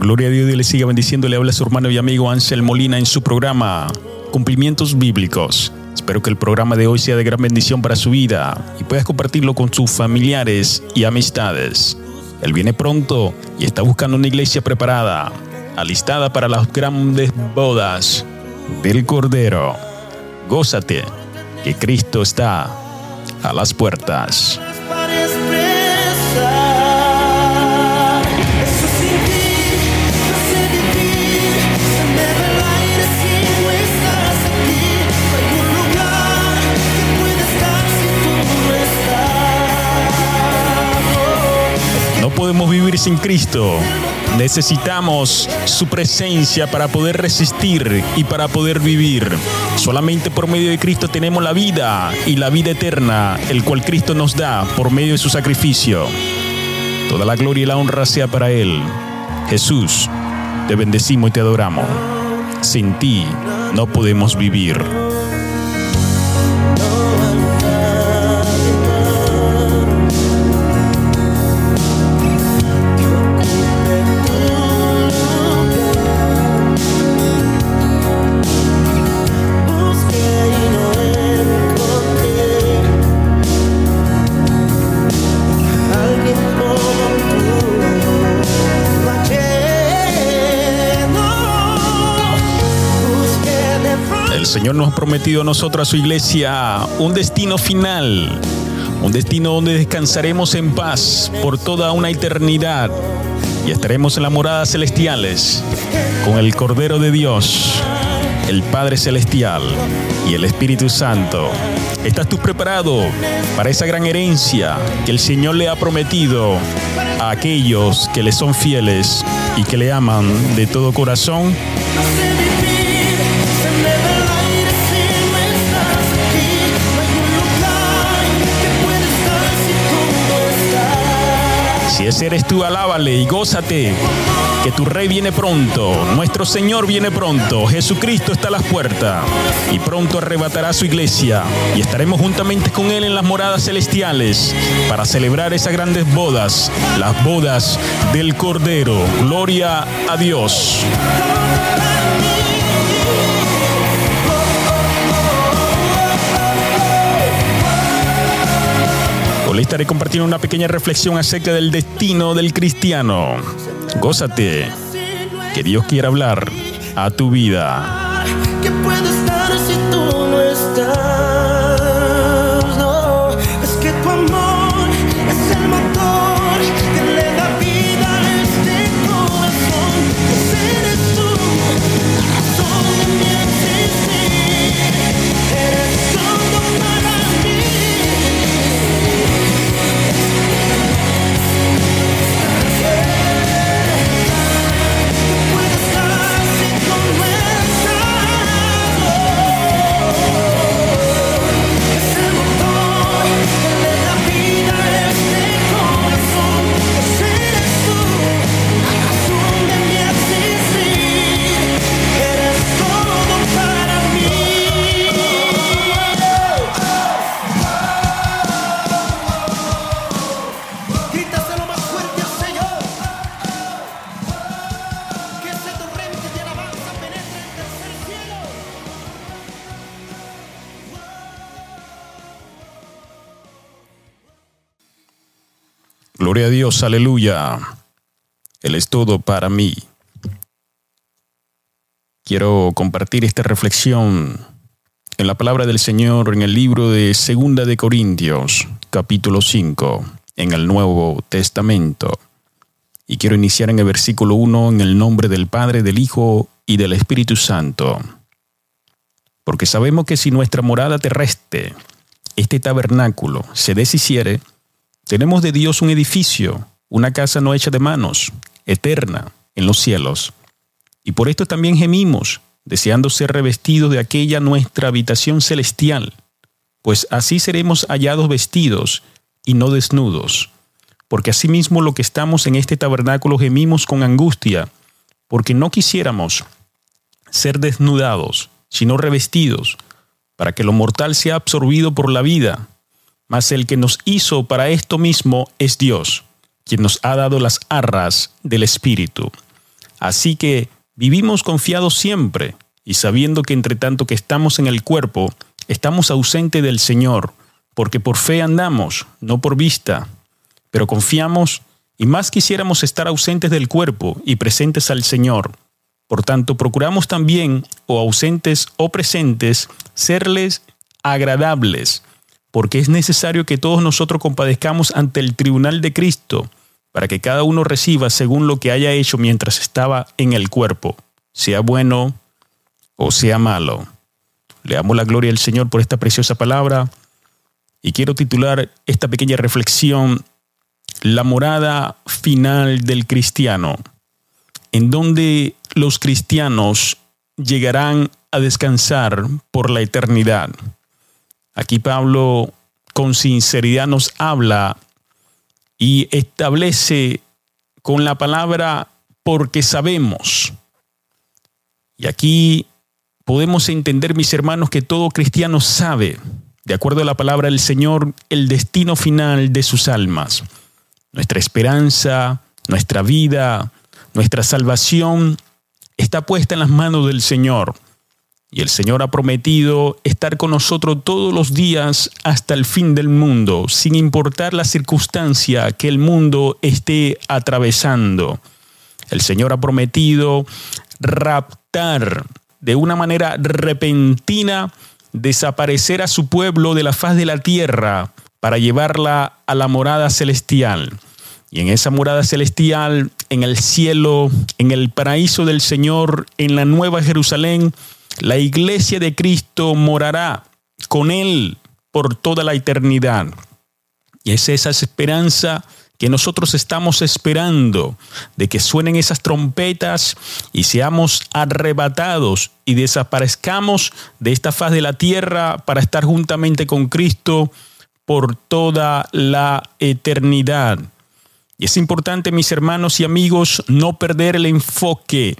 Gloria, a Dios y le siga bendiciendo. Le habla su hermano y amigo Ángel Molina en su programa Cumplimientos Bíblicos. Espero que el programa de hoy sea de gran bendición para su vida y puedas compartirlo con sus familiares y amistades. Él viene pronto y está buscando una iglesia preparada, alistada para las grandes bodas del Cordero. Gózate, que Cristo está a las puertas. Podemos vivir sin Cristo. Necesitamos su presencia para poder resistir y para poder vivir. Solamente por medio de Cristo tenemos la vida y la vida eterna, el cual Cristo nos da por medio de su sacrificio. Toda la gloria y la honra sea para Él. Jesús, te bendecimos y te adoramos. Sin ti no podemos vivir. Señor nos ha prometido a nosotros, a su iglesia, un destino final, un destino donde descansaremos en paz por toda una eternidad y estaremos en las moradas celestiales con el Cordero de Dios, el Padre Celestial y el Espíritu Santo. ¿Estás tú preparado para esa gran herencia que el Señor le ha prometido a aquellos que le son fieles y que le aman de todo corazón? Ese eres tú, alábale y gózate, que tu rey viene pronto, nuestro Señor viene pronto, Jesucristo está a las puertas y pronto arrebatará su iglesia y estaremos juntamente con Él en las moradas celestiales para celebrar esas grandes bodas, las bodas del Cordero. Gloria a Dios. Le estaré compartiendo una pequeña reflexión acerca del destino del cristiano. Gózate, que Dios quiera hablar a tu vida. A Dios, aleluya. Él es todo para mí. Quiero compartir esta reflexión en la palabra del Señor en el libro de Segunda de Corintios, capítulo 5, en el Nuevo Testamento. Y quiero iniciar en el versículo 1 en el nombre del Padre, del Hijo y del Espíritu Santo. Porque sabemos que si nuestra morada terrestre, este tabernáculo, se deshiciere, tenemos de Dios un edificio, una casa no hecha de manos, eterna, en los cielos. Y por esto también gemimos, deseando ser revestidos de aquella nuestra habitación celestial, pues así seremos hallados vestidos y no desnudos. Porque asimismo lo que estamos en este tabernáculo gemimos con angustia, porque no quisiéramos ser desnudados, sino revestidos, para que lo mortal sea absorbido por la vida. Mas el que nos hizo para esto mismo es Dios, quien nos ha dado las arras del Espíritu. Así que vivimos confiados siempre y sabiendo que entre tanto que estamos en el cuerpo, estamos ausentes del Señor, porque por fe andamos, no por vista. Pero confiamos y más quisiéramos estar ausentes del cuerpo y presentes al Señor. Por tanto, procuramos también, o ausentes o presentes, serles agradables, porque es necesario que todos nosotros compadezcamos ante el tribunal de Cristo, para que cada uno reciba según lo que haya hecho mientras estaba en el cuerpo, sea bueno o sea malo. Le damos la gloria al Señor por esta preciosa palabra y quiero titular esta pequeña reflexión La morada final del cristiano, en donde los cristianos llegarán a descansar por la eternidad. Aquí Pablo con sinceridad nos habla y establece con la palabra porque sabemos. Y aquí podemos entender, mis hermanos, que todo cristiano sabe, de acuerdo a la palabra del Señor, el destino final de sus almas. Nuestra esperanza, nuestra vida, nuestra salvación está puesta en las manos del Señor. Y el Señor ha prometido estar con nosotros todos los días hasta el fin del mundo, sin importar la circunstancia que el mundo esté atravesando. El Señor ha prometido raptar de una manera repentina, desaparecer a su pueblo de la faz de la tierra para llevarla a la morada celestial. Y en esa morada celestial, en el cielo, en el paraíso del Señor, en la nueva Jerusalén, la iglesia de Cristo morará con Él por toda la eternidad. Y es esa esperanza que nosotros estamos esperando de que suenen esas trompetas y seamos arrebatados y desaparezcamos de esta faz de la tierra para estar juntamente con Cristo por toda la eternidad. Y es importante, mis hermanos y amigos, no perder el enfoque,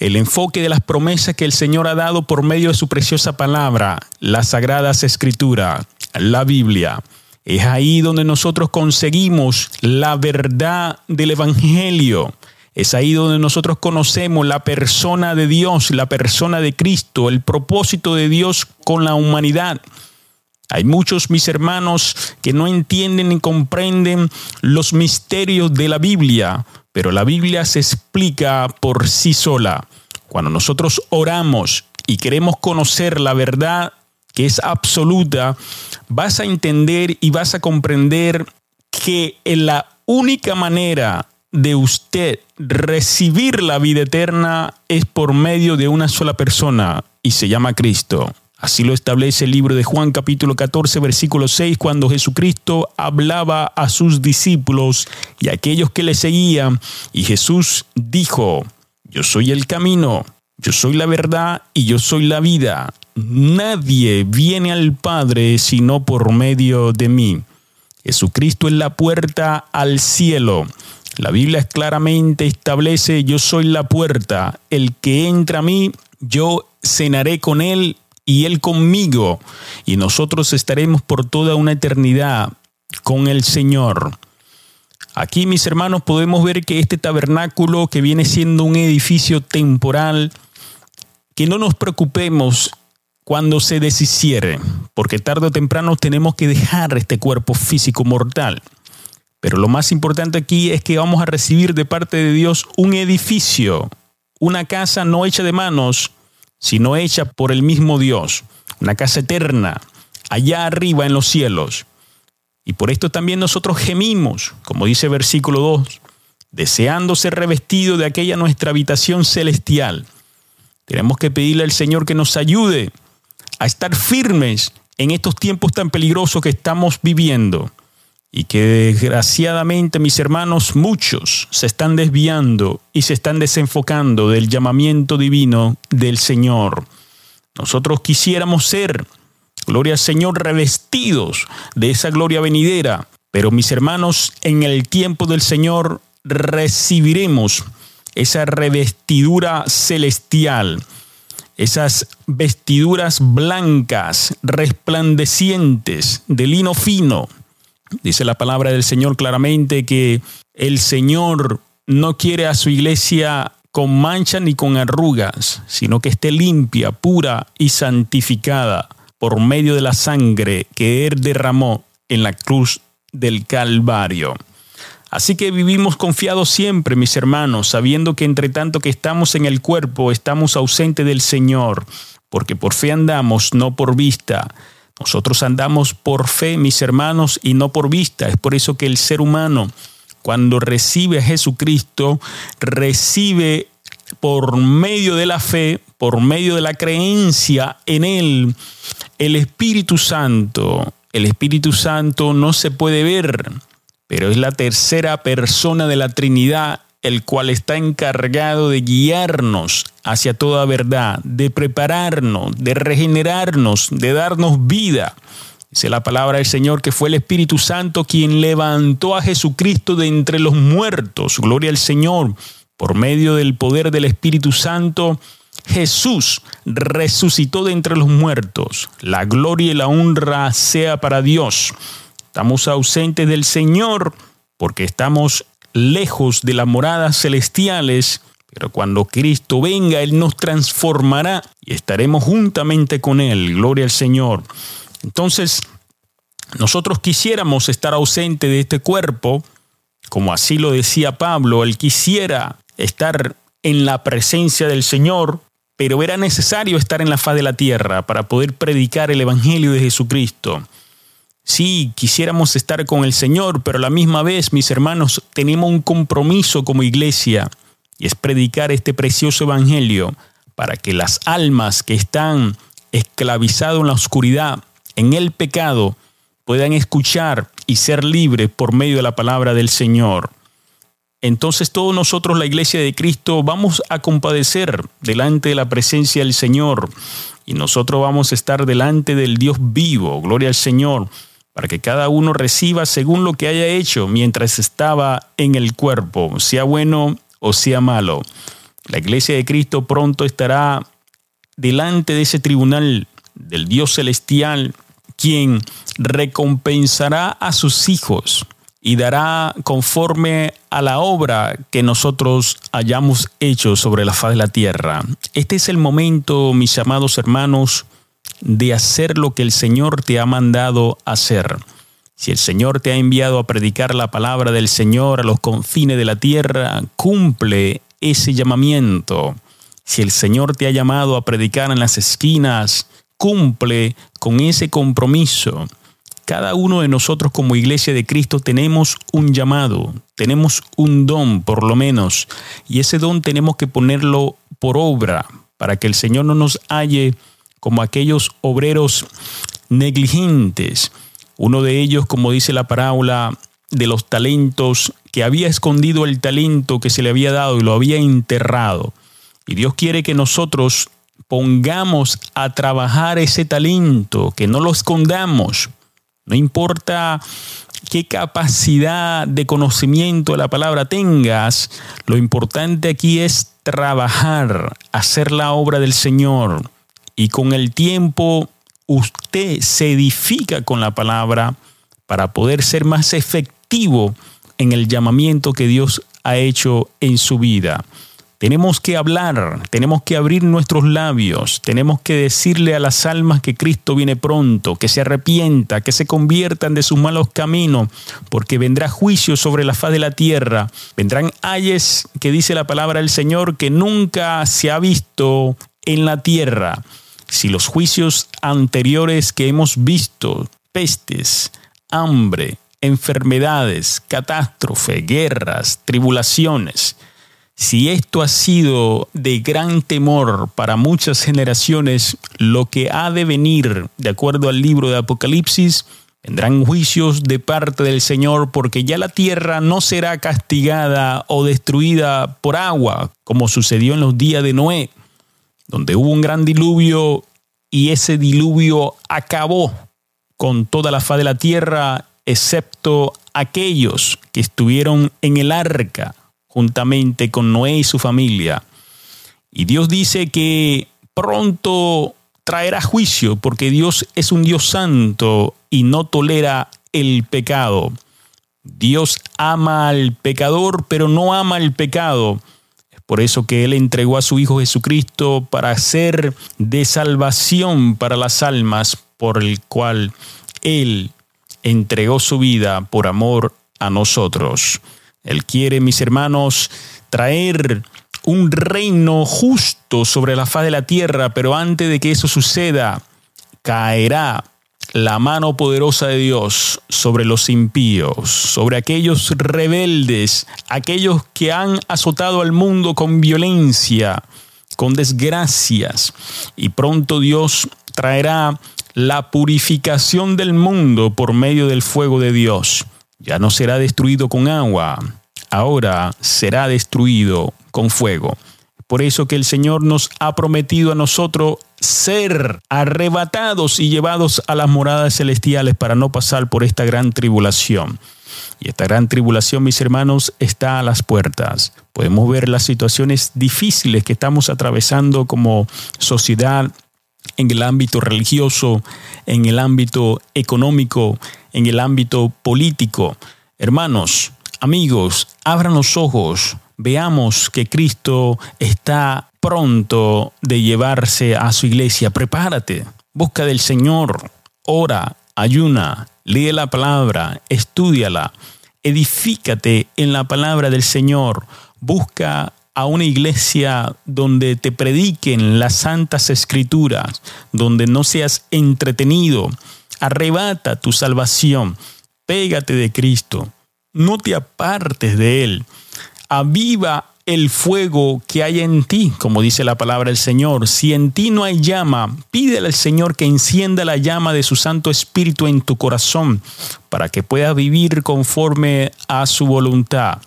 el enfoque de las promesas que el Señor ha dado por medio de su preciosa palabra, las sagradas escrituras, la Biblia. Es ahí donde nosotros conseguimos la verdad del Evangelio. Es ahí donde nosotros conocemos la persona de Dios, la persona de Cristo, el propósito de Dios con la humanidad. Hay muchos, mis hermanos, que no entienden ni comprenden los misterios de la Biblia, pero la Biblia se explica por sí sola. Cuando nosotros oramos y queremos conocer la verdad que es absoluta, vas a entender y vas a comprender que la única manera de usted recibir la vida eterna es por medio de una sola persona y se llama Cristo. Así lo establece el libro de Juan capítulo 14 versículo 6 cuando Jesucristo hablaba a sus discípulos y a aquellos que le seguían y Jesús dijo, yo soy el camino, yo soy la verdad y yo soy la vida. Nadie viene al Padre sino por medio de mí. Jesucristo es la puerta al cielo. La Biblia claramente establece, yo soy la puerta. El que entra a mí, yo cenaré con él y Él conmigo, y nosotros estaremos por toda una eternidad con el Señor. Aquí, mis hermanos, podemos ver que este tabernáculo, que viene siendo un edificio temporal, que no nos preocupemos cuando se deshiciere, porque tarde o temprano tenemos que dejar este cuerpo físico mortal. Pero lo más importante aquí es que vamos a recibir de parte de Dios un edificio, una casa no hecha de manos, sino hecha por el mismo Dios, una casa eterna, allá arriba en los cielos. Y por esto también nosotros gemimos, como dice versículo 2, deseando ser revestido de aquella nuestra habitación celestial. Tenemos que pedirle al Señor que nos ayude a estar firmes en estos tiempos tan peligrosos que estamos viviendo y que desgraciadamente mis hermanos muchos se están desviando y se están desenfocando del llamamiento divino del Señor. Nosotros quisiéramos ser, gloria al Señor, revestidos de esa gloria venidera, pero mis hermanos, en el tiempo del Señor recibiremos esa revestidura celestial, esas vestiduras blancas, resplandecientes, de lino fino, Dice la palabra del Señor claramente que el Señor no quiere a su iglesia con mancha ni con arrugas, sino que esté limpia, pura y santificada por medio de la sangre que Él derramó en la cruz del Calvario. Así que vivimos confiados siempre, mis hermanos, sabiendo que entre tanto que estamos en el cuerpo, estamos ausentes del Señor, porque por fe andamos, no por vista. Nosotros andamos por fe, mis hermanos, y no por vista. Es por eso que el ser humano, cuando recibe a Jesucristo, recibe por medio de la fe, por medio de la creencia en Él, el Espíritu Santo. El Espíritu Santo no se puede ver, pero es la tercera persona de la Trinidad, el cual está encargado de guiarnos hacia toda verdad, de prepararnos, de regenerarnos, de darnos vida. Dice la palabra del Señor que fue el Espíritu Santo quien levantó a Jesucristo de entre los muertos. Gloria al Señor. Por medio del poder del Espíritu Santo, Jesús resucitó de entre los muertos. La gloria y la honra sea para Dios. Estamos ausentes del Señor porque estamos lejos de las moradas celestiales, pero cuando Cristo venga, Él nos transformará y estaremos juntamente con Él. Gloria al Señor. Entonces, nosotros quisiéramos estar ausentes de este cuerpo, como así lo decía Pablo, Él quisiera estar en la presencia del Señor, pero era necesario estar en la faz de la tierra para poder predicar el Evangelio de Jesucristo. Sí, quisiéramos estar con el Señor, pero a la misma vez, mis hermanos, tenemos un compromiso como iglesia y es predicar este precioso Evangelio para que las almas que están esclavizadas en la oscuridad, en el pecado, puedan escuchar y ser libres por medio de la palabra del Señor. Entonces todos nosotros, la iglesia de Cristo, vamos a compadecer delante de la presencia del Señor y nosotros vamos a estar delante del Dios vivo, gloria al Señor, para que cada uno reciba según lo que haya hecho mientras estaba en el cuerpo, sea bueno o sea malo. La iglesia de Cristo pronto estará delante de ese tribunal del Dios celestial, quien recompensará a sus hijos y dará conforme a la obra que nosotros hayamos hecho sobre la faz de la tierra. Este es el momento, mis amados hermanos, de hacer lo que el Señor te ha mandado hacer. Si el Señor te ha enviado a predicar la palabra del Señor a los confines de la tierra, cumple ese llamamiento. Si el Señor te ha llamado a predicar en las esquinas, cumple con ese compromiso. Cada uno de nosotros como iglesia de Cristo tenemos un llamado, tenemos un don por lo menos, y ese don tenemos que ponerlo por obra para que el Señor no nos halle como aquellos obreros negligentes. Uno de ellos, como dice la parábola de los talentos, que había escondido el talento que se le había dado y lo había enterrado. Y Dios quiere que nosotros pongamos a trabajar ese talento, que no lo escondamos, no importa qué capacidad de conocimiento de la palabra tengas, lo importante aquí es trabajar, hacer la obra del Señor. Y con el tiempo usted se edifica con la palabra para poder ser más efectivo en el llamamiento que Dios ha hecho en su vida. Tenemos que hablar, tenemos que abrir nuestros labios, tenemos que decirle a las almas que Cristo viene pronto, que se arrepienta, que se conviertan de sus malos caminos, porque vendrá juicio sobre la faz de la tierra. Vendrán ayes, que dice la palabra del Señor, que nunca se ha visto en la tierra. Si los juicios anteriores que hemos visto, pestes, hambre, enfermedades, catástrofe, guerras, tribulaciones, si esto ha sido de gran temor para muchas generaciones, lo que ha de venir, de acuerdo al libro de Apocalipsis, vendrán juicios de parte del Señor, porque ya la tierra no será castigada o destruida por agua, como sucedió en los días de Noé, donde hubo un gran diluvio y ese diluvio acabó con toda la faz de la tierra, excepto aquellos que estuvieron en el arca juntamente con Noé y su familia. Y Dios dice que pronto traerá juicio porque Dios es un Dios santo y no tolera el pecado. Dios ama al pecador, pero no ama el pecado. Por eso que Él entregó a su Hijo Jesucristo para ser de salvación para las almas, por el cual Él entregó su vida por amor a nosotros. Él quiere, mis hermanos, traer un reino justo sobre la faz de la tierra, pero antes de que eso suceda, caerá la mano poderosa de Dios sobre los impíos, sobre aquellos rebeldes, aquellos que han azotado al mundo con violencia, con desgracias. Y pronto Dios traerá la purificación del mundo por medio del fuego de Dios. Ya no será destruido con agua, ahora será destruido con fuego. Por eso que el Señor nos ha prometido a nosotros ser arrebatados y llevados a las moradas celestiales para no pasar por esta gran tribulación. Y esta gran tribulación, mis hermanos, está a las puertas. Podemos ver las situaciones difíciles que estamos atravesando como sociedad en el ámbito religioso, en el ámbito económico, en el ámbito político. Hermanos, amigos, abran los ojos, veamos que Cristo está pronto de llevarse a su iglesia. Prepárate, busca del Señor, ora, ayuna, lee la palabra, estudiala, edifícate en la palabra del Señor, busca a una iglesia donde te prediquen las santas escrituras, donde no seas entretenido, arrebata tu salvación, pégate de Cristo, no te apartes de Él aviva el fuego que hay en ti, como dice la palabra del Señor. Si en ti no hay llama, pídele al Señor que encienda la llama de su Santo Espíritu en tu corazón, para que puedas vivir conforme a su voluntad.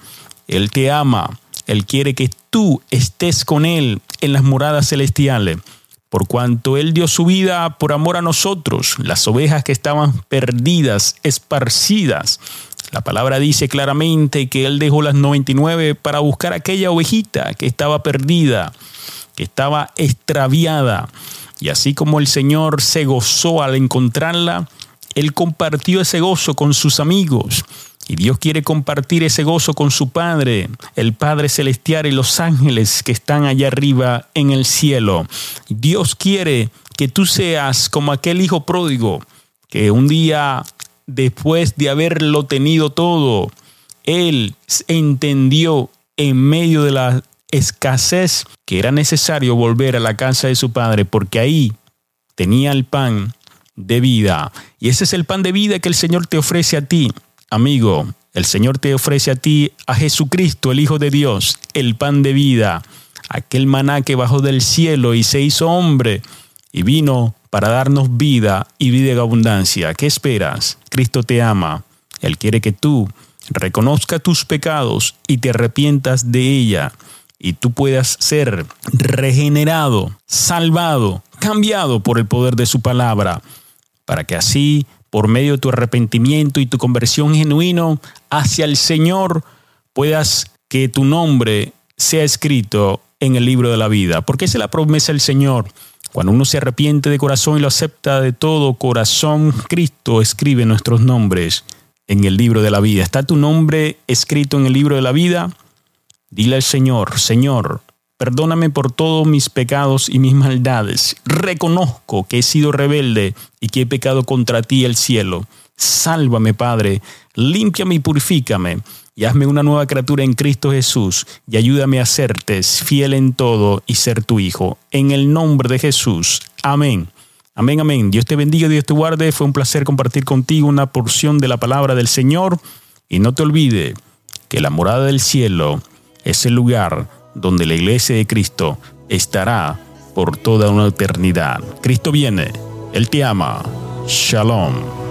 Él te ama, Él quiere que tú estés con Él en las moradas celestiales. Por cuanto Él dio su vida por amor a nosotros, las ovejas que estaban perdidas, esparcidas, la palabra dice claramente que él dejó las 99 para buscar aquella ovejita que estaba perdida, que estaba extraviada. Y así como el Señor se gozó al encontrarla, él compartió ese gozo con sus amigos. Y Dios quiere compartir ese gozo con su Padre, el Padre Celestial y los ángeles que están allá arriba en el cielo. Dios quiere que tú seas como aquel hijo pródigo que un día después de haberlo tenido todo, él entendió en medio de la escasez que era necesario volver a la casa de su padre porque ahí tenía el pan de vida. Y ese es el pan de vida que el Señor te ofrece a ti, amigo. El Señor te ofrece a ti a Jesucristo, el Hijo de Dios, el pan de vida, aquel maná que bajó del cielo y se hizo hombre y vino para darnos vida y vida en abundancia. ¿Qué esperas? Cristo te ama. Él quiere que tú reconozca tus pecados y te arrepientas de ella y tú puedas ser regenerado, salvado, cambiado por el poder de su palabra, para que así, por medio de tu arrepentimiento y tu conversión genuino hacia el Señor, puedas que tu nombre sea escrito en el libro de la vida, porque esa es la promesa del Señor cuando uno se arrepiente de corazón y lo acepta de todo corazón, Cristo escribe nuestros nombres en el libro de la vida. ¿Está tu nombre escrito en el libro de la vida? Dile al Señor, Señor, perdóname por todos mis pecados y mis maldades. Reconozco que he sido rebelde y que he pecado contra ti el cielo. Sálvame, Padre, límpiame y purifícame y hazme una nueva criatura en Cristo Jesús y ayúdame a serte fiel en todo y ser tu Hijo. En el nombre de Jesús. Amén. Amén, amén. Dios te bendiga, Dios te guarde. Fue un placer compartir contigo una porción de la palabra del Señor. Y no te olvides que la morada del cielo es el lugar donde la iglesia de Cristo estará por toda una eternidad. Cristo viene. Él te ama. Shalom.